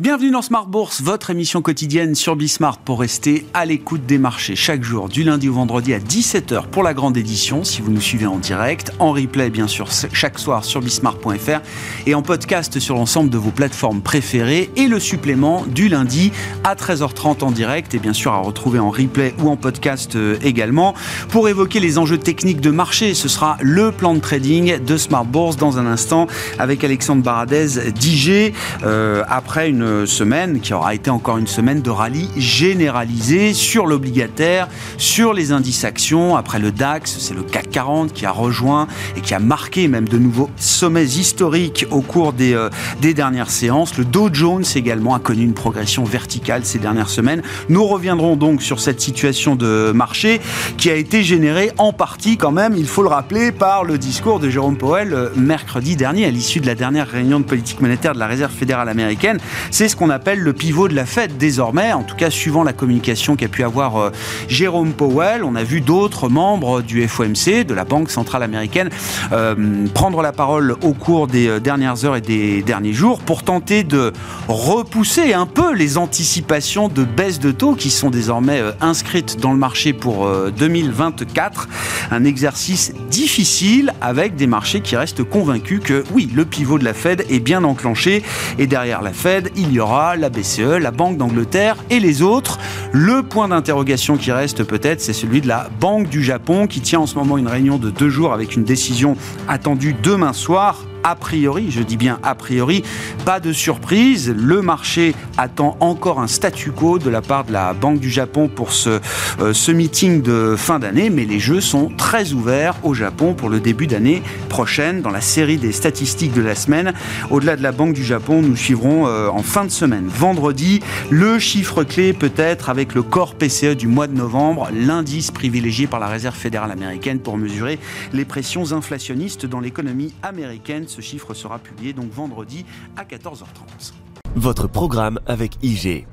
Bienvenue dans Smart Bourse, votre émission quotidienne sur Bismart pour rester à l'écoute des marchés chaque jour, du lundi au vendredi à 17h pour la grande édition, si vous nous suivez en direct, en replay bien sûr chaque soir sur bismart.fr et en podcast sur l'ensemble de vos plateformes préférées et le supplément du lundi à 13h30 en direct et bien sûr à retrouver en replay ou en podcast euh, également. Pour évoquer les enjeux techniques de marché, ce sera le plan de trading de Smart Bourse dans un instant avec Alexandre Baradez d'IG euh, après une semaine qui aura été encore une semaine de rallye généralisé sur l'obligataire, sur les indices actions. Après le DAX, c'est le CAC 40 qui a rejoint et qui a marqué même de nouveaux sommets historiques au cours des, euh, des dernières séances. Le Dow Jones également a connu une progression verticale ces dernières semaines. Nous reviendrons donc sur cette situation de marché qui a été générée en partie quand même, il faut le rappeler, par le discours de Jérôme Powell euh, mercredi dernier à l'issue de la dernière réunion de politique monétaire de la Réserve fédérale américaine. C'est ce qu'on appelle le pivot de la Fed désormais, en tout cas suivant la communication qu'a pu avoir euh, Jérôme Powell. On a vu d'autres membres du FOMC, de la Banque centrale américaine, euh, prendre la parole au cours des euh, dernières heures et des derniers jours pour tenter de repousser un peu les anticipations de baisse de taux qui sont désormais inscrites dans le marché pour 2024. Un exercice difficile avec des marchés qui restent convaincus que oui, le pivot de la Fed est bien enclenché et derrière la Fed, il il y aura la BCE, la Banque d'Angleterre et les autres. Le point d'interrogation qui reste peut-être, c'est celui de la Banque du Japon qui tient en ce moment une réunion de deux jours avec une décision attendue demain soir a priori, je dis bien a priori, pas de surprise. Le marché attend encore un statu quo de la part de la Banque du Japon pour ce, euh, ce meeting de fin d'année, mais les jeux sont très ouverts au Japon pour le début d'année prochaine. Dans la série des statistiques de la semaine, au-delà de la Banque du Japon, nous suivrons euh, en fin de semaine, vendredi, le chiffre clé peut-être avec le corps PCE du mois de novembre, l'indice privilégié par la Réserve fédérale américaine pour mesurer les pressions inflationnistes dans l'économie américaine. Ce chiffre sera publié donc vendredi à 14h30. Votre programme avec IG.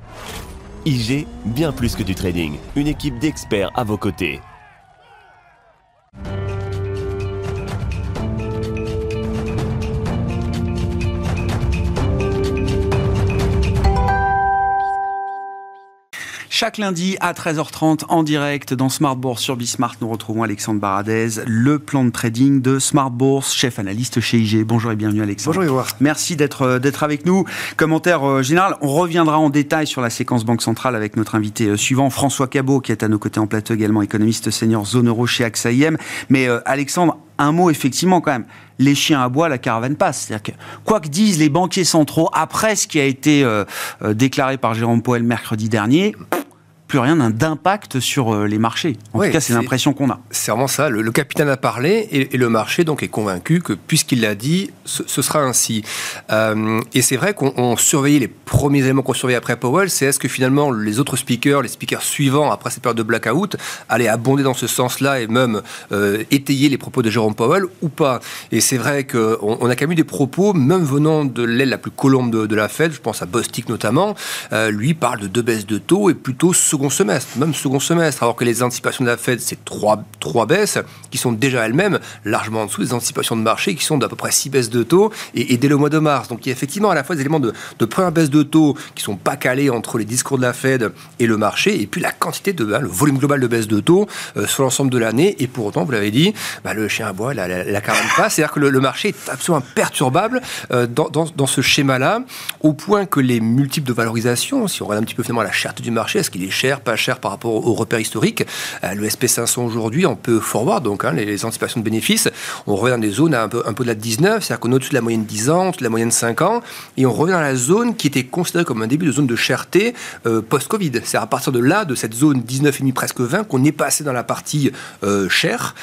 IG, bien plus que du trading. Une équipe d'experts à vos côtés. Chaque lundi à 13h30 en direct dans Smart Bourse sur Bismart, nous retrouvons Alexandre Baradez, le plan de trading de Smart Bourse, chef analyste chez IG. Bonjour et bienvenue Alexandre. Bonjour Yves. Merci d'être euh, d'être avec nous. Commentaire euh, général, on reviendra en détail sur la séquence Banque Centrale avec notre invité euh, suivant, François Cabot, qui est à nos côtés en plateau également, économiste senior zone euro chez AXA IM. Mais Alexandre, un mot effectivement quand même. Les chiens à bois, la caravane passe. C'est-à-dire que, quoi que disent les banquiers centraux après ce qui a été déclaré par Jérôme Powell mercredi dernier, plus rien d'impact sur euh, les marchés. En tout cas, c'est l'impression qu'on a. C'est vraiment ça. Le, capitaine a parlé et, le marché donc est convaincu que puisqu'il l'a dit, ce, sera ainsi. Euh, et c'est vrai qu'on surveillait les premiers éléments qu'on surveillait après Powell, c'est est-ce que finalement les autres speakers, les speakers suivants après cette période de blackout, allaient abonder dans ce sens-là et même euh, étayer les propos de Jérôme Powell ou pas? Et c'est vrai qu'on on a quand même eu des propos, même venant de l'aile la plus colombe de, la Fed, je pense à Bostic notamment, lui parle de deux baisses de taux et plutôt second semestre, même second semestre, alors que les anticipations de la Fed, c'est trois, trois baisses qui sont déjà elles-mêmes largement en dessous des anticipations de marché qui sont d'à peu près six baisses de taux et, dès le mois de mars. Donc il y a effectivement à la fois des éléments de, de première baisse de taux qui sont pas calés entre les discours de la Fed et le marché et puis la quantité de hein, le volume global de baisse de taux euh, sur l'ensemble de l'année et pour autant, vous l'avez dit, bah, le chien à bois, la, la, la pas. C'est-à-dire que le, marché est absolument perturbable euh, dans, dans, dans, ce schéma-là au point que les multiples de valorisation, si on regarde un petit peu finalement la charte du marché, est-ce qu'il est cher pas cher par rapport aux repères historiques. Euh, le SP500 aujourd'hui, on peut forward, donc hein, les, anticipations de bénéfices, on revient dans des zones un peu, un peu de la 19, c'est-à-dire qu'on est au-dessus de la moyenne 10 ans, au-dessus de la moyenne 5 ans, et on revient dans la zone qui était considérée comme un début de zone de cherté euh, post-Covid. C'est à partir de là, de cette zone 19,5 presque 20, qu'on est passé dans la partie euh, chère.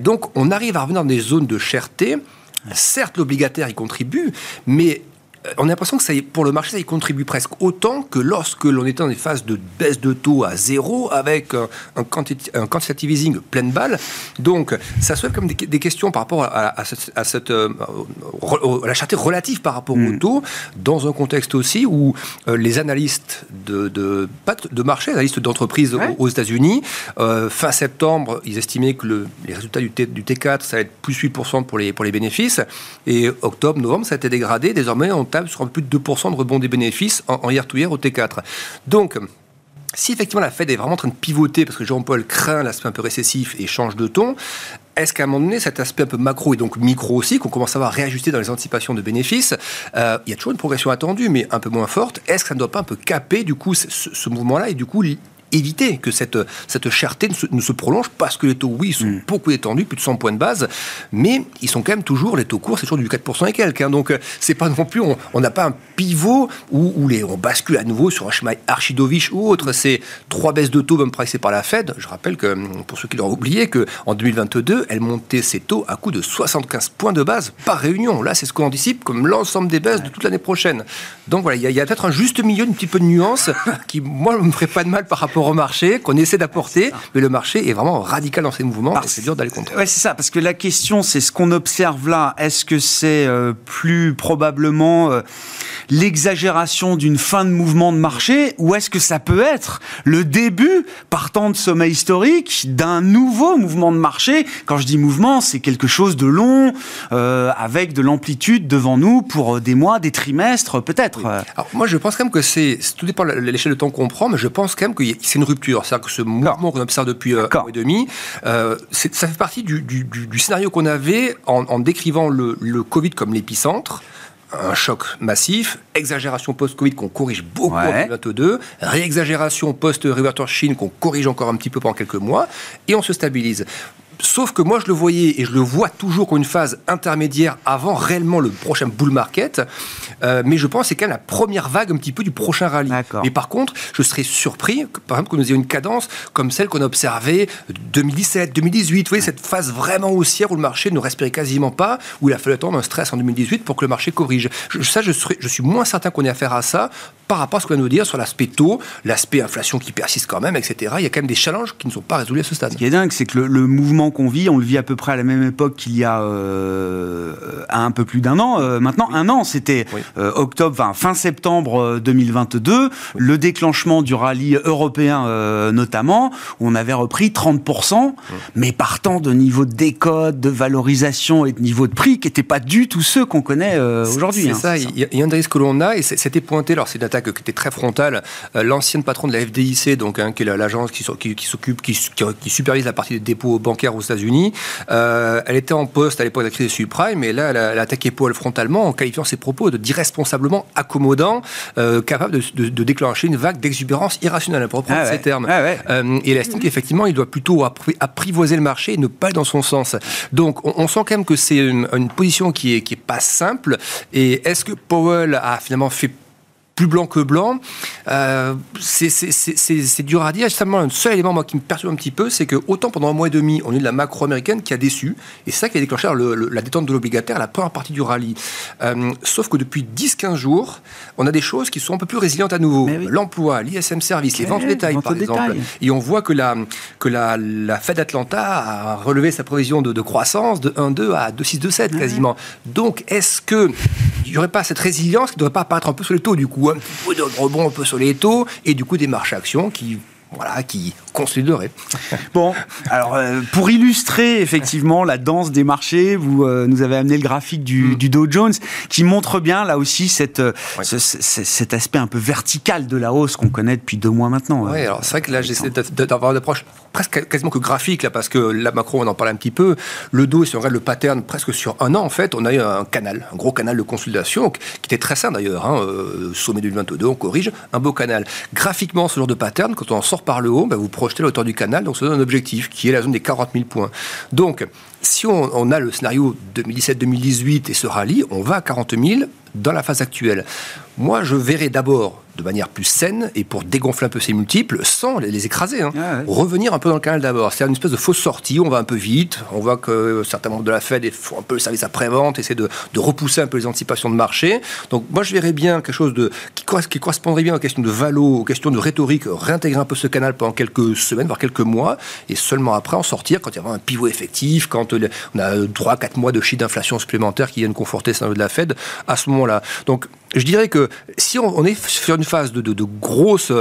donc on arrive à revenir dans des zones de cherté. Certes, l'obligataire y contribue, mais on a l'impression que ça, pour le marché, ça y contribue presque autant que lorsque l'on était dans des phases de baisse de taux à zéro avec un, un, quantitative easing pleine balle. Donc, ça soulève comme des, des, questions par rapport à, cette, à, cette, euh, la cherté relative par rapport au mm. taux, dans un contexte aussi où euh, les analystes de, de, pas de marché, les analystes d'entreprise aux, États-Unis, fin septembre, ils estimaient que le, les résultats du, T, du T4, ça va être plus 8% pour les, pour les bénéfices. Et octobre, novembre, ça a été dégradé. Désormais, on sur plus de 2% de rebond des bénéfices en, hier-to-hier au T4. Donc, si effectivement la Fed est vraiment en train de pivoter parce que Jean-Paul craint l'aspect un peu récessif et change de ton, est-ce qu'à un moment donné, cet aspect un peu macro et donc micro aussi, qu'on commence à voir réajuster dans les anticipations de bénéfices, euh, il y a toujours une progression attendue, mais un peu moins forte. Est-ce que ça ne doit pas un peu caper du coup ce, ce mouvement-là et du coup éviter que cette, cette cherté ne se, prolonge parce que les taux, oui, sont mm. beaucoup étendus, plus de 100 points de base, mais ils sont quand même toujours, les taux courts, c'est toujours du 4% et quelques. Hein. donc, euh, c'est pas non plus, on n'a pas un pivot où, les, on bascule à nouveau sur un schéma archidovich ou autre. C'est trois baisses de taux même pricées par la Fed. Je rappelle que, pour ceux qui l'ont oublié, qu'en 2022, elle montait ses taux à coût de 75 points de base par réunion. Là, c'est ce qu'on anticipe comme l'ensemble des baisses de toute l'année prochaine. Donc voilà, il y a, peut-être un juste milieu, un petit peu de nuance qui, moi, ne me ferait pas de mal par rapport au marché, qu'on essaie d'apporter, mais le marché est vraiment radical dans ses mouvements et c'est dur d'aller contre. Ouais, c'est ça, parce que la question, c'est ce qu'on observe là. Est-ce que c'est euh, plus probablement euh, l'exagération d'une fin de mouvement de marché ou est-ce que ça peut être le début, partant de sommet historique, d'un nouveau mouvement de marché? Quand je dis mouvement, c'est quelque chose de long, euh, avec de l'amplitude devant nous pour des mois, des trimestres, peut-être. Alors moi, je pense quand même que c'est, tout dépend de l'échelle de temps qu'on prend, mais je pense quand même que c'est une rupture. C'est-à-dire que ce mouvement qu'on observe depuis euh, un mois et demi, euh, ça fait partie du, scénario qu'on avait en, décrivant le, le Covid comme l'épicentre un choc massif, exagération post-Covid qu'on corrige beaucoup en 2022, réexagération post-réouverture Chine qu'on corrige encore un petit peu pendant quelques mois, et on se stabilise. Sauf que moi, je le voyais et je le vois toujours comme une phase intermédiaire avant réellement le prochain bull market. Euh, mais je pense que c'est quand même la première vague un petit peu du prochain rallye. Mais par contre, je serais surpris, par exemple, que nous ayons une cadence comme celle qu'on a observée 2017, 2018. Vous voyez, cette phase vraiment haussière où le marché ne respirait quasiment pas, où il a fallu attendre un stress en 2018 pour que le marché corrige. Je, ça, je, je suis moins certain qu'on ait affaire à ça par rapport à ce qu'on va nous dire sur l'aspect taux, l'aspect inflation qui persiste quand même, etc. Il y a quand même des challenges qui ne sont pas résolus à ce stade. Ce qui est dingue, c'est que le, mouvement qu'on vit, on le vit à peu près à la même époque qu'il y a euh, un peu plus d'un an. Euh, maintenant, un an, c'était euh, octobre, fin septembre 2022, le déclenchement du rallye européen notamment, où on avait repris 30%, mais partant de niveaux de décode, de valorisation et de niveau de prix qui n'étaient pas du tout ceux qu'on connaît aujourd'hui. C'est hein, ça, il y, a un des risques que l'on a, et c'était pointé, alors c'est qui était très frontale. Euh, l'ancienne patronne de la FDIC, donc, hein, qui est l'agence qui, qui, s'occupe, qui, qui, supervise la partie des dépôts bancaires aux États-Unis, euh, elle était en poste à l'époque de la crise des subprimes, mais là, elle a, attaqué Paul frontalement en qualifiant ses propos d'irresponsablement accommodants, euh, capable de, déclencher une vague d'exubérance irrationnelle, pour reprendre ah ces termes. Ah et elle estime qu'effectivement, il doit plutôt apprivoiser le marché et ne pas aller dans son sens. Donc, on, sent quand même que c'est une, une, position qui est, qui est pas simple. Et est-ce que Powell a finalement fait plus blanc que blanc. Euh, c'est dur à dire. Justement, un seul élément moi, qui me perturbe un petit peu, c'est que autant pendant un mois et demi, on a eu de la macro américaine qui a déçu, et c'est ça qui a déclenché la détente de l'obligataire la première partie du rallye. Euh, sauf que depuis 10-15 jours, on a des choses qui sont un peu plus résilientes à nouveau. L'emploi, l'ISM service, les ventes détail, par exemple. Et on voit que la, que la, la Fed Atlanta a relevé sa prévision de, croissance de 1,2 à 2,6, 2,7 quasiment. Donc, est-ce qu'il n'y aurait pas cette résilience qui ne devrait pas apparaître un peu sur le taux du coup un petit peu de rebond un peu sur les taux, et du coup des marches actions qui voilà, qui consoliderait. Bon, alors euh, pour illustrer effectivement la danse des marchés, vous euh, nous avez amené le graphique du, mm. du, Dow Jones qui montre bien là aussi cette, euh, cet aspect un peu vertical de la hausse qu'on connaît depuis deux mois maintenant. Oui, alors c'est vrai que là j'essaie d'avoir une approche presque quasiment que graphique là parce que la macro on en parle un petit peu. Le Dow, si on regarde le pattern presque sur un an en fait, on a eu un canal, un gros canal de consolidation qui était très sain d'ailleurs. Hein, sommet 2022, on corrige, un beau canal. Graphiquement, ce genre de pattern, quand on en sort par le haut, bah, vous projetez la hauteur du canal, donc ça donne un objectif qui est la zone des 40 000 points. Donc, si on, a le scénario 2017-2018 et ce rallye, on va à 40 000 dans la phase actuelle. Moi, je verrais d'abord de manière plus saine et pour dégonfler un peu ces multiples sans les, écraser. Hein. Ah Revenir un peu dans le canal d'abord. C'est une espèce de fausse sortie, on va un peu vite, on voit que certains membres de la Fed font un peu le service après-vente, essaient de, repousser un peu les anticipations de marché. Donc moi je verrais bien quelque chose de, qui, qui correspondrait bien aux questions de valo, aux questions de rhétorique, réintégrer un peu ce canal pendant quelques semaines, voire quelques mois, et seulement après en sortir quand il y aura un pivot effectif, quand on a 3-4 mois de chiffre d'inflation supplémentaire qui viennent conforter ça de la Fed à ce moment-là. Donc je dirais que si on, est sur une phase de, de, de grosse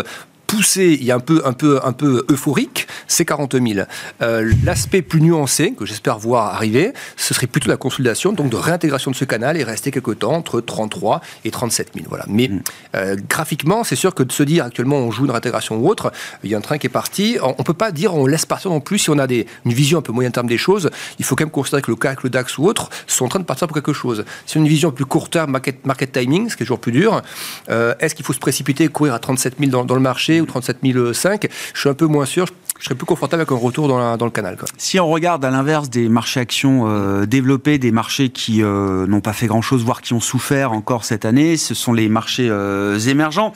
poussé et un peu, un peu, un peu euphorique, c'est 40 000. Euh, l'aspect plus nuancé, que j'espère voir arriver, ce serait plutôt la consolidation, donc de réintégration de ce canal et rester quelque temps entre 33 et 37 000. Voilà. Mais mm. euh, graphiquement, c'est sûr que de se dire actuellement on joue une réintégration ou autre, il y a un train qui est parti. On ne peut pas dire on laisse partir non plus si on a des, une vision un peu moyen terme des choses. Il faut quand même considérer que le CAC, le DAX ou autre sont en train de partir pour quelque chose. C'est une vision plus court terme, market, market timing, ce qui est toujours plus dur. Euh, est-ce qu'il faut se précipiter, courir à 37 000 dans, dans le marché ou 37 500 Je suis un peu moins sûr je serais plus confortable avec un retour dans, dans le canal. Si on regarde à l'inverse des marchés actions euh, développés, des marchés qui euh, n'ont pas fait grand-chose, voire qui ont souffert encore cette année, ce sont les marchés euh, émergents.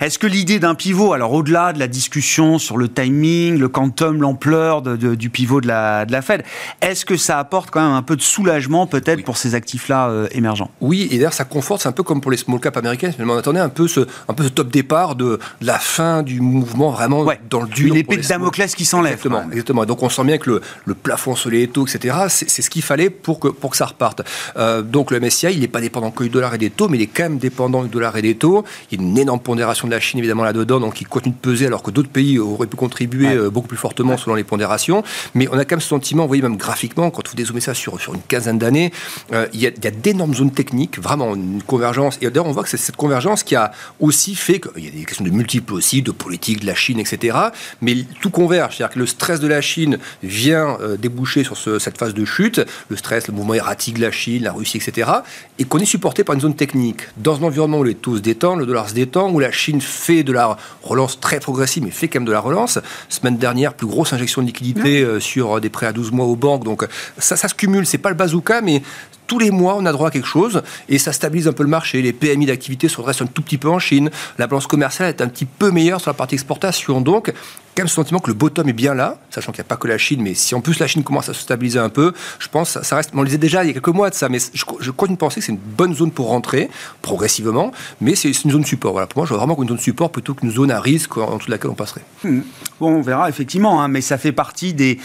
Est-ce que l'idée d'un pivot, alors au-delà de la discussion sur le timing, le quantum, l'ampleur du pivot de la, de la Fed, est-ce que ça apporte quand même un peu de soulagement peut-être pour ces actifs-là émergents? Oui, et d'ailleurs ça conforte, c'est un peu comme pour les small cap américains, on attendait un peu ce, un peu ce top départ de, la fin du mouvement vraiment dans le dur. Une épée de Damoclès qui s'enlève. Exactement, exactement. Donc on sent bien que le, le plafond sur les taux, etc., c'est ce qu'il fallait pour que, pour que ça reparte. Euh, donc le MSCI, il n'est pas dépendant que du dollar et des taux, mais il est quand même dépendant du dollar et des taux. Il y a une énorme pondération de la Chine, évidemment, là-dedans, donc il continue de peser, alors que d'autres pays auraient pu contribuer euh, beaucoup plus fortement selon les pondérations. Mais on a quand même ce sentiment, vous voyez, même graphiquement, quand vous dézoomez ça sur, sur une quinzaine d'années, euh, il y a, a d'énormes zones techniques, vraiment une convergence. Et d'ailleurs, on voit que c'est cette convergence qui a aussi fait qu'il y a des questions de multiples aussi, de politique, de la Chine, etc. Mais tout converge. C'est-à-dire que le stress de la Chine vient euh, déboucher sur cette phase de chute, le stress, le mouvement erratique de la Chine, la Russie, etc., et qu'on est supporté par une zone technique. Dans un environnement où les taux se détendent, le dollar se détend, où la Chine fait de la relance très progressive, mais fait quand même de la relance. Semaine dernière, plus grosse injection de liquidité euh, sur des prêts à 12 mois aux banques. Donc ça, ça se cumule. C'est pas le bazooka, mais tous les mois, on a droit à quelque chose et ça stabilise un peu le marché. Les PMI d'activité se redressent un tout petit peu en Chine. La balance commerciale est un petit peu meilleure sur la partie exportation. Donc, quand même ce sentiment que le bottom est bien là, sachant qu'il n'y a pas que la Chine, mais si en plus la Chine commence à se stabiliser un peu, je pense, ça reste, on le disait déjà il y a quelques mois de ça, mais je, je continue de penser que c'est une bonne zone pour rentrer, progressivement, mais c'est une zone support. Voilà, pour moi, je vois vraiment une zone support plutôt qu'une zone à risque en dessous de laquelle on passerait. Hmm. Bon, on verra effectivement, hein, mais ça fait partie des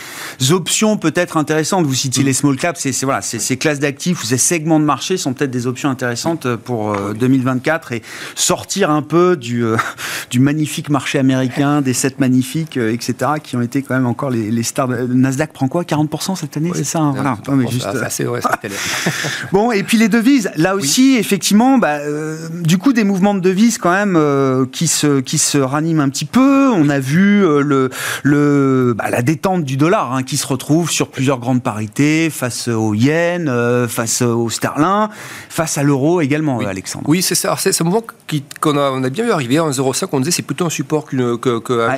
options peut-être intéressantes. Vous citiez hmm. les small caps, c'est voilà, ces classes d'actifs ou ces segments de marché sont peut-être des options intéressantes pour 2024 euh, et sortir un peu du, euh, du magnifique marché américain, des sept magnifiques, euh, etc., qui ont été quand même encore les, stars. Nasdaq prend quoi 40% cette année, c'est ça hein, voilà. mais juste... assez, bon, et puis les devises, là aussi, effectivement, bah, du coup, des mouvements de devises quand même qui, se, qui se raniment un petit peu. On a vu le, le, bah, la détente du dollar hein, qui se retrouve sur plusieurs grandes parités face au yen, face au sterling, face à l'euro également, Alexandre. Oui, c'est ça. C'est ce mouvement qu'on a, on a bien vu arriver en 0,5. On disait c'est plutôt un support que,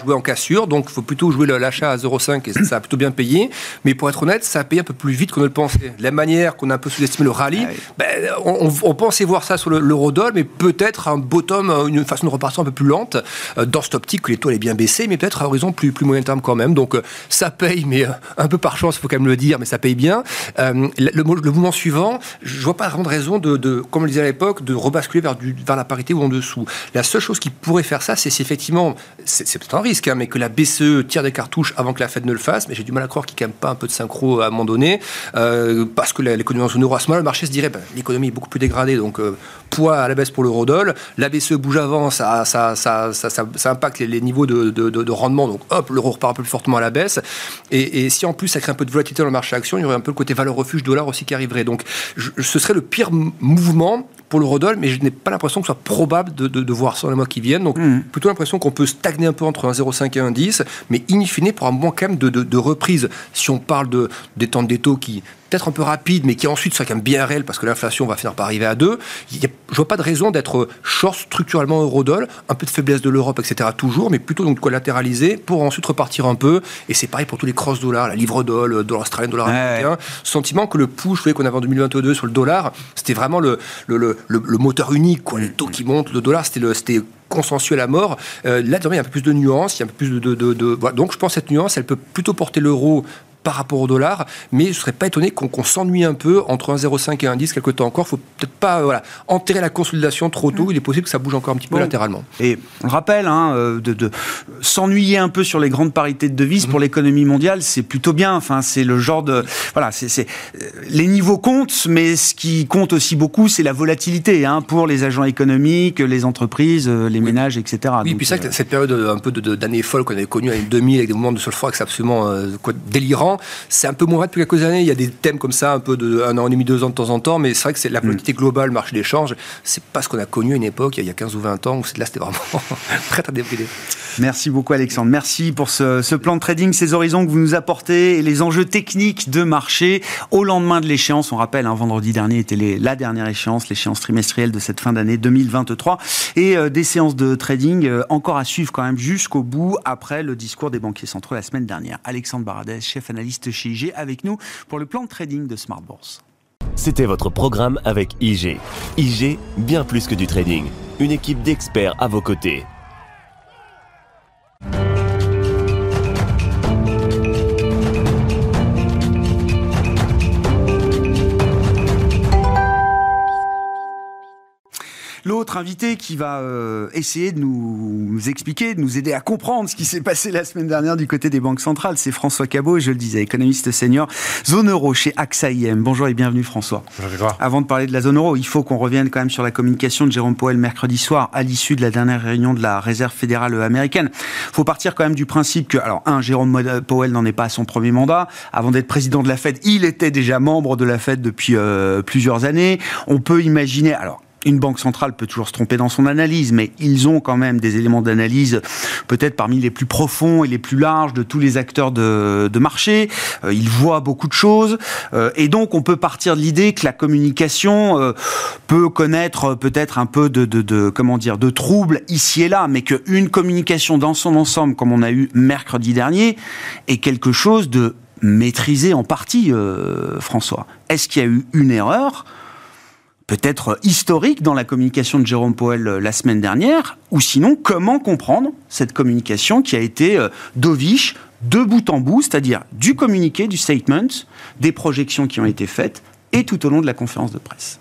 jouer en cassure. Donc il faut plutôt jouer l'achat à 0,5 et ça a plutôt bien payé. Mais pour être honnête, ça a payé un peu plus vite qu'on ne le pensait. La manière qu'on a un peu sous-estimé le rallye, ah ben, on, pensait voir ça sur l'eurodoll, mais peut-être un bottom, une façon de repartir un peu plus lente euh, dans cette optique que les taux allaient bien baisser, mais peut-être à horizon plus, plus moyen terme quand même. Donc euh, ça paye, mais euh, un peu par chance, il faut quand même le dire, mais ça paye bien. le, le, mouvement suivant, je vois pas grande raison de, de, comme on le disait à l'époque, de rebasculer vers, du, vers la parité ou en dessous. La seule chose qui pourrait faire ça, c'est si effectivement, c'est peut-être un risque, hein, mais que la BCE tire des cartouches avant que la Fed ne le fasse. Mais j'ai du mal à croire qu'il n'y ait quand même pas un peu de synchro à un moment donné, euh, parce que l'économie en zone euro à ce moment-là, le marché se dirait, ben, l'économie est beaucoup plus dégradée, donc euh, poids à la baisse pour l'eurodoll. La BCE bouge avant, ça, ça, ça, ça impacte les, niveaux de, de, de, rendement, donc hop, l'euro repart un peu plus fortement à la baisse. Et, et, si en plus ça crée un peu de volatilité dans le marché action, il y aurait un peu le côté valeur refuge dollar aussi qui arriverait. Donc ce serait le pire mouvement pour l'eurodoll, mais je n'ai pas l'impression que ce soit probable de, voir ça dans les mois qui viennent. Donc, mmh. plutôt l'impression qu'on peut stagner un peu entre un 0,5 et un 10, mais in fine, pour un bon quand même de, de, reprise, si on parle de, des temps des taux qui peut-être un peu rapide, mais qui ensuite soit quand même bien réel, parce que l'inflation va finir par arriver à 2. je ne vois pas de raison d'être short structurellement euro-dollar, un peu de faiblesse de l'Europe, etc. toujours, mais plutôt donc collatéraliser pour ensuite repartir un peu. Et c'est pareil pour tous les cross-dollars, la livre-dollar, le dollar australien, le dollar américain. Sentiment que le push qu'on avait en 2022 sur le dollar, c'était vraiment le, le, le, le, moteur unique, quoi. Les taux qui montent, le dollar, c'était consensuel à mort. Euh, là, il y a un peu plus de nuances, il y a un peu plus de... de, de, Donc, je pense que cette nuance, elle peut plutôt porter l'euro par rapport au dollar, mais je ne serais pas étonné qu'on s'ennuie un peu entre 1,05 et 1,10 quelque temps encore. Il faut peut-être pas voilà, enterrer la consolidation trop tôt. Mm. Il est possible que ça bouge encore un petit peu latéralement. Et on rappelle, hein, euh, de, s'ennuyer un peu sur les grandes parités de devises mm. pour l'économie mondiale, c'est plutôt bien. Enfin, c'est le genre de voilà, c'est euh, les niveaux comptent, mais ce qui compte aussi beaucoup, c'est la volatilité hein, pour les agents économiques, les entreprises, euh, les ménages, etc. Oui, puis ça, cette période un peu d'années folles qu'on avait connues en 2000 avec des moments de solforex absolument délirants, c'est un peu moins vrai depuis quelques années. Il y a des thèmes comme ça, un peu de un an et demi, deux ans de temps en temps, mais c'est vrai que c'est la politique mm. globale, marché d'échange, c'est pas ce qu'on a connu à une époque, il y a 15 ou 20 ans, où là c'était vraiment prêt à débrider. Merci beaucoup Alexandre. Merci pour ce, plan de trading, ces horizons que vous nous apportez et les enjeux techniques de marché au lendemain de l'échéance. On rappelle, un hein, vendredi dernier était la dernière échéance, l'échéance trimestrielle de cette fin d'année 2023 et euh, des séances de trading euh, encore à suivre quand même jusqu'au bout après le discours des banquiers centraux la semaine dernière. Alexandre Baradès, chef analyste chez IG, avec nous pour le plan de trading de Smart Bourse. C'était votre programme avec IG. IG, bien plus que du trading. Une équipe d'experts à vos côtés. L'autre invité qui va euh, essayer de nous, expliquer, de nous aider à comprendre ce qui s'est passé la semaine dernière du côté des banques centrales, c'est François Cabot, je le disais, économiste senior, zone euro chez AXA IM. Bonjour et bienvenue François. Bonjour. Avant de parler de la zone euro, il faut qu'on revienne quand même sur la communication de Jérôme Powell mercredi soir à l'issue de la dernière réunion de la Réserve fédérale américaine. Il faut partir quand même du principe que, alors un, Jérôme Powell n'en est pas à son premier mandat. Avant d'être président de la Fed, il était déjà membre de la Fed depuis euh, plusieurs années. On peut imaginer, alors une banque centrale peut toujours se tromper dans son analyse, mais ils ont quand même des éléments d'analyse peut-être parmi les plus profonds et les plus larges de tous les acteurs de, marché. Euh, ils voient beaucoup de choses. Euh, et donc, on peut partir de l'idée que la communication euh, peut connaître peut-être un peu de, de, comment dire, de troubles ici et là, mais qu'une communication dans son ensemble, comme on a eu mercredi dernier, est quelque chose de maîtrisé en partie, François. Est-ce qu'il y a eu une erreur? Peut-être historique dans la communication de Jérôme Powell euh, la semaine dernière, ou sinon comment comprendre cette communication qui a été euh, dovish de bout en bout, c'est-à-dire du communiqué, du statement, des projections qui ont été faites, et tout au long de la conférence de presse?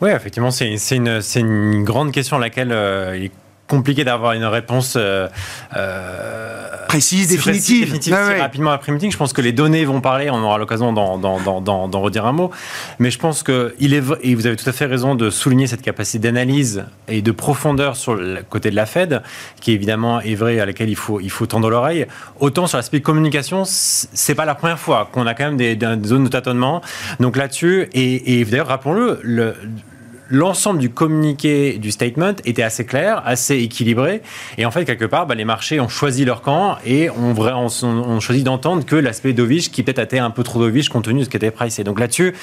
Oui, effectivement, c'est une, grande question à laquelle euh, il compliqué d'avoir une réponse euh, euh, précise, définitive, rapidement après meeting. Je pense que les données vont parler, on aura l'occasion d'en redire un mot. Mais je pense que il est et vous avez tout à fait raison de souligner cette capacité d'analyse et de profondeur sur le côté de la Fed, qui évidemment est vrai à laquelle il faut il faut tendre l'oreille. Autant sur l'aspect communication, c'est pas la première fois qu'on a quand même des, des, zones de tâtonnement. Donc là-dessus, et, et d'ailleurs rappelons-le, le l'ensemble du communiqué, du statement était assez clair, assez équilibré. Et en fait, quelque part, bah, les marchés ont choisi leur camp et ont, on, choisi d'entendre que l'aspect dovish, qui peut-être a été un peu trop dovish compte tenu de ce qui était pricé. Donc là-dessus,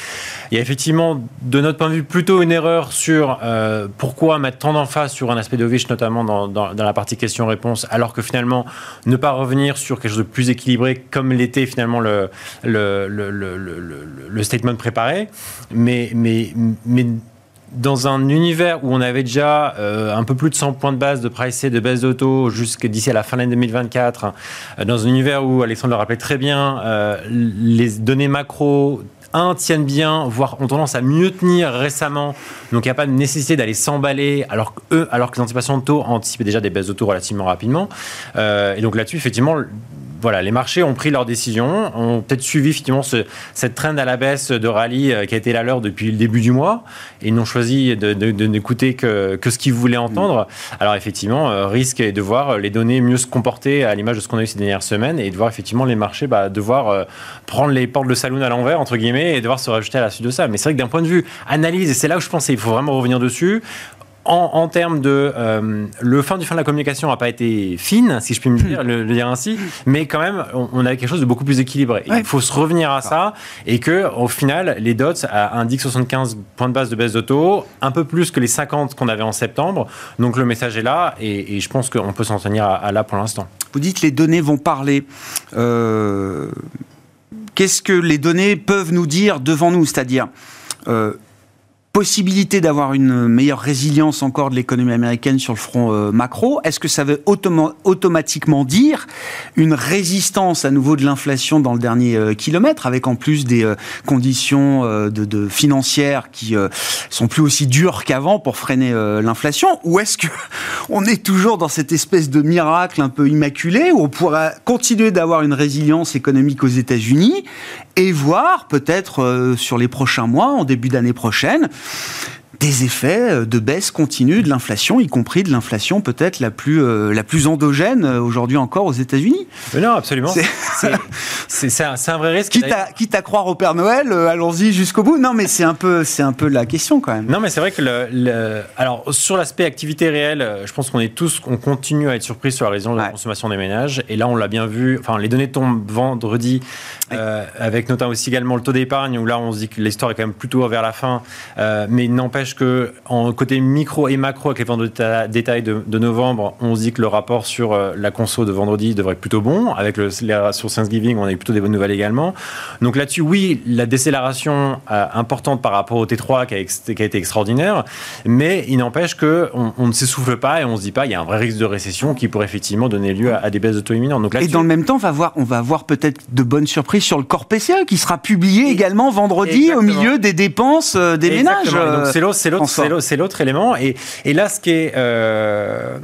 il y a effectivement, de notre point de vue, plutôt une erreur sur euh, pourquoi mettre tant d'emphase sur un aspect dovish, notamment dans, la partie question-réponse, alors que finalement, ne pas revenir sur quelque chose de plus équilibré comme l'était finalement le, le, le, le, statement préparé. Mais, mais dans un univers où on avait déjà euh, un peu plus de 100 points de base de pricing de baisse d'auto jusqu'à d'ici à la fin de l'année 2024, euh, dans un univers où Alexandre le rappelait très bien, euh, les données macro un, tiennent bien, voire ont tendance à mieux tenir récemment. Donc il n'y a pas de nécessité d'aller s'emballer, alors que eux, alors que les anticipations de taux anticipaient déjà des baisses de taux relativement rapidement. et donc là-dessus, effectivement, voilà, les marchés ont pris leurs décisions, ont peut-être suivi finalement cette trend à la baisse de rallye euh, qui a été la leur depuis le début du mois, et n'ont choisi de, n'écouter que, ce qu'ils voulaient entendre. Alors effectivement, euh, risque de voir les données mieux se comporter à l'image de ce qu'on a eu ces dernières semaines, et de voir effectivement les marchés bah, devoir euh, prendre les portes de saloon à l'envers, entre guillemets, et devoir se rajouter à la suite de ça. Mais c'est vrai que d'un point de vue analyse, et c'est là où je pensais il faut vraiment revenir dessus, en, termes de euh, le fin du fin de la communication n'a pas été fine, si je puis me dire, le, dire ainsi, mais quand même on, a quelque chose de beaucoup plus équilibré. Il faut se revenir à ça et que au final les dots indiquent 75 points de base de baisse de taux, un peu plus que les 50 qu'on avait en septembre. Donc le message est là et, je pense qu'on peut s'en tenir à, là pour l'instant. Vous dites les données vont parler. Euh, qu'est-ce que les données peuvent nous dire devant nous? C'est-à-dire euh, possibilité d'avoir une meilleure résilience encore de l'économie américaine sur le front euh, macro. Est-ce que ça veut automatiquement dire une résistance à nouveau de l'inflation dans le dernier euh, kilomètre, avec en plus des euh, conditions de, financières qui sont plus aussi dures qu'avant pour freiner l'inflation? Ou est-ce que on est toujours dans cette espèce de miracle un peu immaculé où on pourra continuer d'avoir une résilience économique aux États-Unis et voir peut-être sur les prochains mois, en début d'année prochaine, des effets euh, de baisse continue de l'inflation, y compris de l'inflation peut-être la plus euh, la plus endogène euh, aujourd'hui encore aux États-Unis. non, absolument. C'est un, un, vrai risque. Quitte à, quitte à croire au Père Noël, allons-y jusqu'au bout. Non, mais c'est un peu un peu la question quand même. Non, mais c'est vrai que le, alors sur l'aspect activité réelle, je pense qu'on est tous on continue à être surpris sur la raison de la consommation des ménages. Et là, on l'a bien vu. Enfin, les données tombent vendredi, avec notamment aussi également le taux d'épargne où là, on se dit que l'histoire est quand même plutôt vers la fin, mais n'empêche que, en côté micro et macro, avec les ventes de détail de, novembre, on se dit que le rapport sur euh, la conso de vendredi devrait être plutôt bon. Avec le, sur Thanksgiving, on a eu plutôt des bonnes nouvelles également. Donc là-dessus, oui, la décélération euh, importante par rapport au T3 qui a, qui a été extraordinaire, mais il n'empêche qu'on on ne s'essouffle pas et on ne se dit pas il y a un vrai risque de récession qui pourrait effectivement donner lieu à, des baisses de taux imminents. Donc et dans le même temps, on va voir, on va avoir peut-être de bonnes surprises sur le corps PCE qui sera publié également vendredi au milieu des dépenses euh, des ménages. C'est c'est l'autre élément. Et, et, là, ce qui est, euh,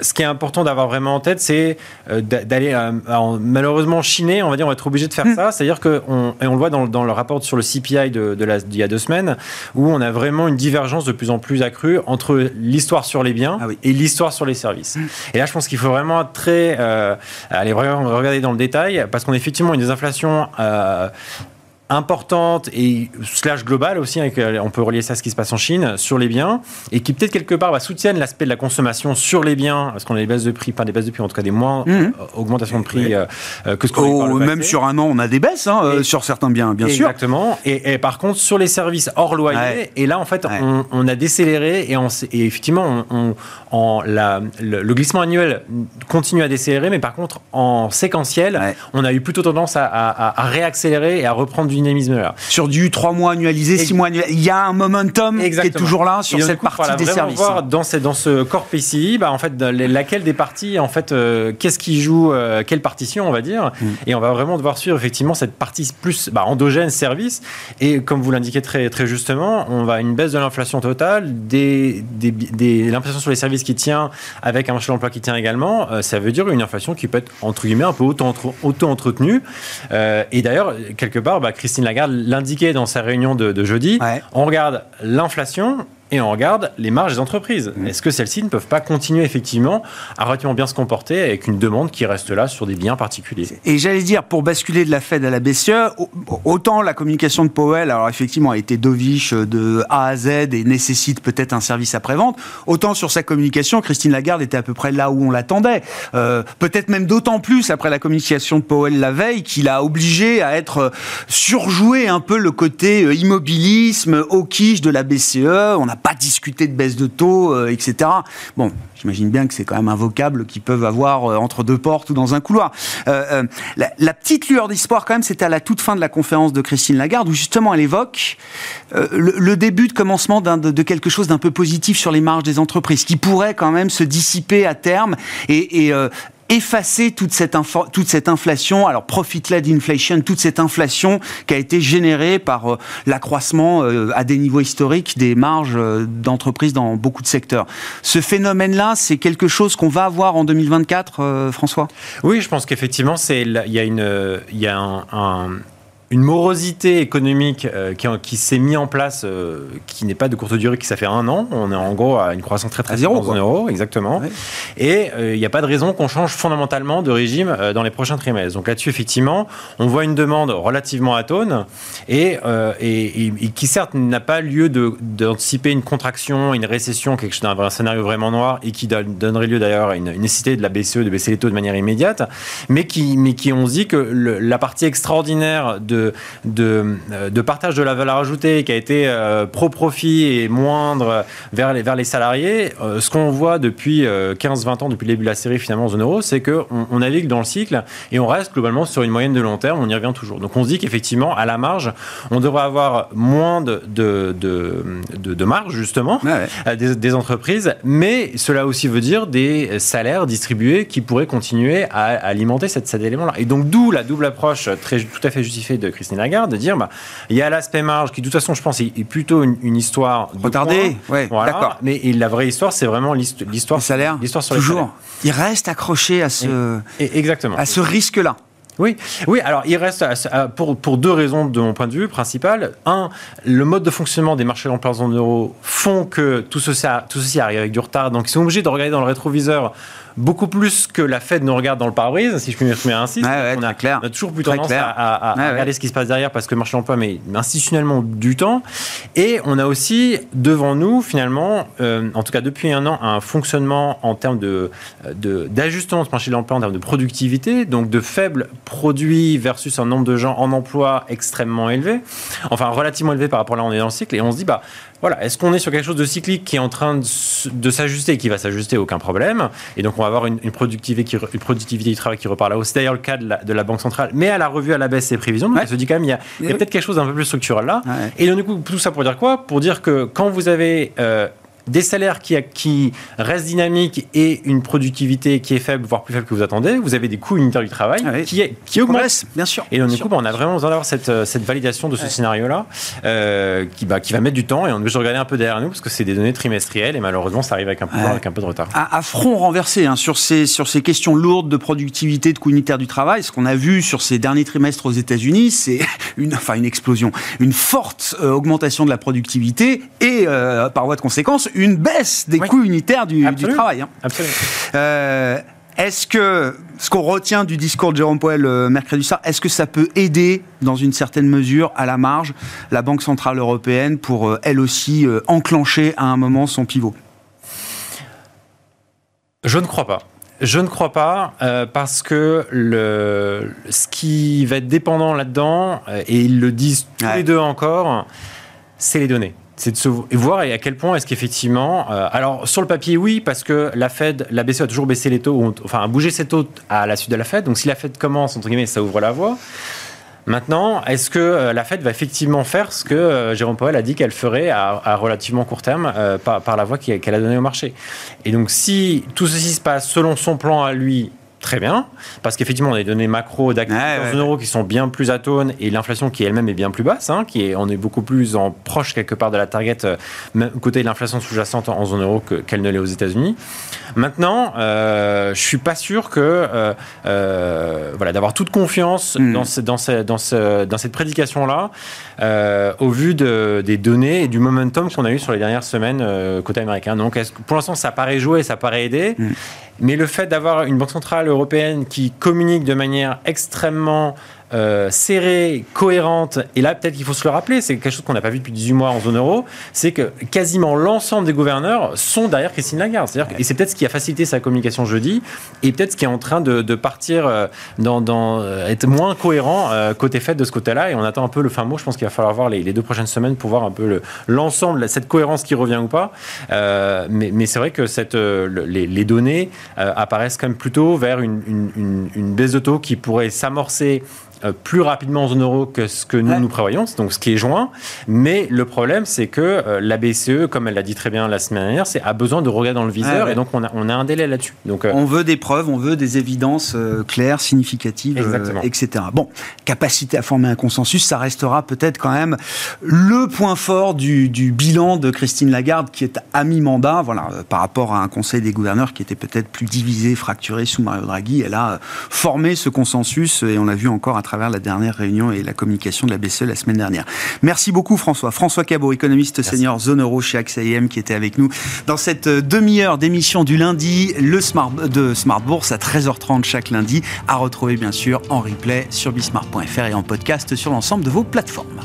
ce qui est important d'avoir vraiment en tête, c'est euh, d'aller euh, malheureusement chiner, on va dire, on va être obligé de faire hmm. ça. C'est-à-dire que on, et on le voit dans, dans, le rapport sur le CPI de, de la, d'il y a deux semaines, où on a vraiment une divergence de plus en plus accrue entre l'histoire sur les biens ah et l'histoire sur les services. Hmm. Et là, je pense qu'il faut vraiment très aller vraiment regarder dans le détail, parce qu'on a effectivement une désinflation importante et slash globale aussi, avec, euh, on peut relier ça à ce qui se passe en Chine, sur les biens, et qui peut-être quelque part va soutiennent l'aspect de la consommation sur les biens, parce qu'on a des baisses de prix, pas des baisses de prix, en tout cas des moins mhm. euh, augmentations de prix euh, que ce qu'on oh, Même sur un an, on a des baisses hein, sur certains biens, bien sûr. Exactement. Et, par contre, sur les services hors loyer, et là, en fait, on, a décéléré, et, on, et effectivement, on, en la, le, glissement annuel continue à décélérer, mais par contre, en séquentiel, on a eu plutôt tendance à, à réaccélérer et à reprendre du dynamisme là. Sur du 3 mois annualisé, 6 mois annualisé, il y a un momentum qui est toujours là sur cette partie des services. Voir dans, dans ce corps PCI, bah, en fait, laquelle des parties, en fait, euh, qu'est-ce qui joue, euh, quelle partition, on va dire, mm. et on va vraiment devoir suivre effectivement cette partie plus bah, endogène service. Et comme vous l'indiquez très, très justement, on va à une baisse de l'inflation totale, des, des, l'inflation sur les services qui tient avec un marché de l'emploi qui tient également. Euh, ça veut dire une inflation qui peut être entre guillemets un peu auto-entretenue. et d'ailleurs, quelque part, bah, Christine Lagarde l'indiquait dans sa réunion de, jeudi. On regarde l'inflation et on regarde les marges des entreprises. Mmh. Est-ce que celles-ci ne peuvent pas continuer effectivement à relativement bien se comporter avec une demande qui reste là sur des biens particuliers? Et j'allais dire, pour basculer de la Fed à la BCE, autant la communication de Powell, alors effectivement, a été dovish de A à Z et nécessite peut-être un service après-vente, autant sur sa communication, Christine Lagarde était à peu près là où on l'attendait. Euh, peut-être même d'autant plus après la communication de Powell la veille qu'il a obligé à être euh, surjoué un peu le côté euh, immobilisme, au quiche de la BCE. On a pas discuter de baisse de taux, euh, etc. Bon, j'imagine bien que c'est quand même un vocable qu'ils peuvent avoir euh, entre deux portes ou dans un couloir. Euh, la, petite lueur d'espoir, quand même, c'était à la toute fin de la conférence de Christine Lagarde, où justement elle évoque le, début de commencement de, quelque chose d'un peu positif sur les marges des entreprises, qui pourrait quand même se dissiper à terme et effacer toute cette, toute cette inflation, alors profit-led inflation, toute cette inflation qui a été générée par euh, l'accroissement euh, à des niveaux historiques des marges euh, d'entreprises dans beaucoup de secteurs. Ce phénomène-là, c'est quelque chose qu'on va avoir en 2024, François? Oui, je pense qu'effectivement, il y a, une, il y a un une morosité économique euh, qui, qui s'est mise en place, euh, qui n'est pas de courte durée, qui ça fait un an. On est en gros à une croissance très très à zéro, en exactement. Et euh, il n'y a pas de raison qu'on change fondamentalement de régime dans les prochains trimestres. Donc là-dessus, effectivement, on voit une demande relativement atone et, et, et, qui certes n'a pas lieu d'anticiper une contraction, une récession, quelque chose d'un scénario vraiment noir et qui donnerait lieu d'ailleurs à une, nécessité de la BCE de baisser les taux de manière immédiate, mais qui, mais qui on se dit que la partie extraordinaire de de, de, de, partage de la valeur ajoutée qui a été pro-profit et moindre vers les, vers les salariés, ce qu'on voit depuis 15-20 ans, depuis le début de la série finalement en zone euro, c'est qu'on on navigue dans le cycle et on reste globalement sur une moyenne de long terme, on y revient toujours. Donc on se dit qu'effectivement, à la marge, on devrait avoir moins de, de, de, de marge justement Des, des, entreprises, mais cela aussi veut dire des salaires distribués qui pourraient continuer à, alimenter cet, cet élément-là. Et donc d'où la double approche très, tout à fait justifiée de Christine Lagarde, de dire, bah, il y a l'aspect marge qui de toute façon, je pense, est, plutôt une, histoire retardée. Ouais, d'accord. Mais la vraie histoire, c'est vraiment l'histoire. sur toujours. Il reste accroché à ce. exactement. À ce risque-là. Oui, oui. Alors, il reste pour, pour deux raisons de mon point de vue principal. Un, le mode de fonctionnement des marchés de l'emploi en zone euro font que tout ceci, tout ceci arrive avec du retard. Donc, ils sont obligés de regarder dans le rétroviseur beaucoup plus que la Fed nous regarde dans le pare-brise, si je puis m'exprimer ainsi. on, a, clair. on a toujours plus tendance à, regarder ce qui se passe derrière parce que le marché de l'emploi met institutionnellement du temps. Et on a aussi devant nous, finalement, euh, en tout cas depuis un an, un fonctionnement en termes de, d'ajustement de, ce marché de l'emploi, en termes de productivité, donc de faibles produits versus un nombre de gens en emploi extrêmement élevé, enfin relativement élevé par rapport à là où on est dans le cycle. Et on se dit, bah, voilà, est-ce qu'on est sur quelque chose de cyclique qui est en train de, s'ajuster, qui va s'ajuster, aucun problème, et donc on va avoir une, productivité, qui, une productivité du travail qui repart là haut. C'est d'ailleurs le cas de la, Banque centrale, mais elle a revu à la baisse ses prévisions, donc elle se dit quand même, il y a, peut-être quelque chose d'un peu plus structurel là. Et donc du coup, tout ça pour dire quoi? Pour dire que quand vous avez euh, des salaires qui, qui restent dynamiques et une productivité qui est faible, voire plus faible que vous attendez, vous avez des coûts unitaires du travail ah qui, est, qui augmentent. bien sûr. Et donc, du coup, bah, on a vraiment besoin d'avoir cette, euh, cette, validation de ce scénario-là euh, qui, bah, qui va mettre du temps et on veut regarder un peu derrière nous parce que c'est des données trimestrielles et malheureusement, ça arrive avec un peu, avec un peu de retard. À, front renversé hein, sur, ces, sur ces questions lourdes de productivité, de coûts unitaires du travail, ce qu'on a vu sur ces derniers trimestres aux États-Unis, c'est une, enfin, une explosion, une forte euh, augmentation de la productivité et, par voie de conséquence, une baisse des coûts unitaires du, travail. Hein. Absolument. Euh, est-ce que ce qu'on retient du discours de Jérôme Poel euh, mercredi soir, est-ce que ça peut aider dans une certaine mesure à la marge la Banque centrale européenne pour euh, elle aussi enclencher à un moment son pivot? Je ne crois pas. Je ne crois pas parce que le, ce qui va être dépendant là-dedans, et ils le disent tous les deux encore, c'est les données c'est de voir à quel point est-ce qu'effectivement, euh, alors sur le papier oui, parce que la Fed, la BCE a toujours baissé les taux, enfin a bougé ses taux à la suite de la Fed. Donc si la Fed commence entre guillemets, ça ouvre la voie. Maintenant, est-ce que euh, la Fed va effectivement faire ce que euh, Jérôme Powell a dit qu'elle ferait à, relativement court terme par, par, la voie qu'elle a donnée au marché? Et donc si tout ceci se passe selon son plan à lui très bien, parce qu'effectivement, on a des données macro d'actifs en zone euro qui sont bien plus atones et l'inflation qui elle-même est bien plus basse, hein, qui est, on est beaucoup plus en proche quelque part de la target euh, côté de l'inflation sous-jacente en zone euro qu'elle ne l'est aux États-Unis. Maintenant, euh, je suis pas sûr que euh, euh, voilà d'avoir toute confiance hmm. dans, dans, dans, dans, cette prédication-là, au vu de, des données et du momentum qu'on a eu sur les dernières semaines côté américain. Donc, pour l'instant, ça paraît jouer, ça paraît aider. Hmm. Mais le fait d'avoir une banque centrale européenne qui communique de manière extrêmement euh, serrée, cohérente, et là peut-être qu'il faut se le rappeler, c'est quelque chose qu'on n'a pas vu depuis 18 mois en zone euro, c'est que quasiment l'ensemble des gouverneurs sont derrière Christine Lagarde. C'est-à-dire et c'est peut-être ce qui a facilité sa communication jeudi, et peut-être ce qui est en train de, partir euh, dans, euh, être moins cohérent côté fait de ce côté-là, et on attend un peu le fin mot. Je pense qu'il va falloir voir les, deux prochaines semaines pour voir un peu l'ensemble, cette cohérence qui revient ou pas. mais, c'est vrai que les, données apparaissent quand même plutôt vers une, une, baisse de taux qui pourrait s'amorcer euh, plus rapidement en zone euro que ce que nous nous prévoyons, donc ce qui est joint. Mais le problème, c'est que euh, la BCE, comme elle l'a dit très bien la semaine dernière, c'est a besoin de regarder dans le viseur, et donc on a, on a un délai là-dessus. Donc euh, on veut des preuves, on veut des évidences claires, significatives, etc. Bon, capacité à former un consensus, ça restera peut-être quand même le point fort du, du, bilan de Christine Lagarde, qui est à mi-mandat, voilà, par rapport à un Conseil des gouverneurs qui était peut-être plus divisé, fracturé sous Mario Draghi. Elle a formé ce consensus, et on l'a vu encore à travers la dernière réunion et la communication de la BCE la semaine dernière. Merci beaucoup François. François Cabot, économiste senior zone euro chez AXA IM qui était avec nous dans cette euh, demi-heure d'émission du lundi, le Smart, de Smart Bourse à 13h30 chaque lundi, à retrouver bien sûr en replay sur bismart.fr et en podcast sur l'ensemble de vos plateformes.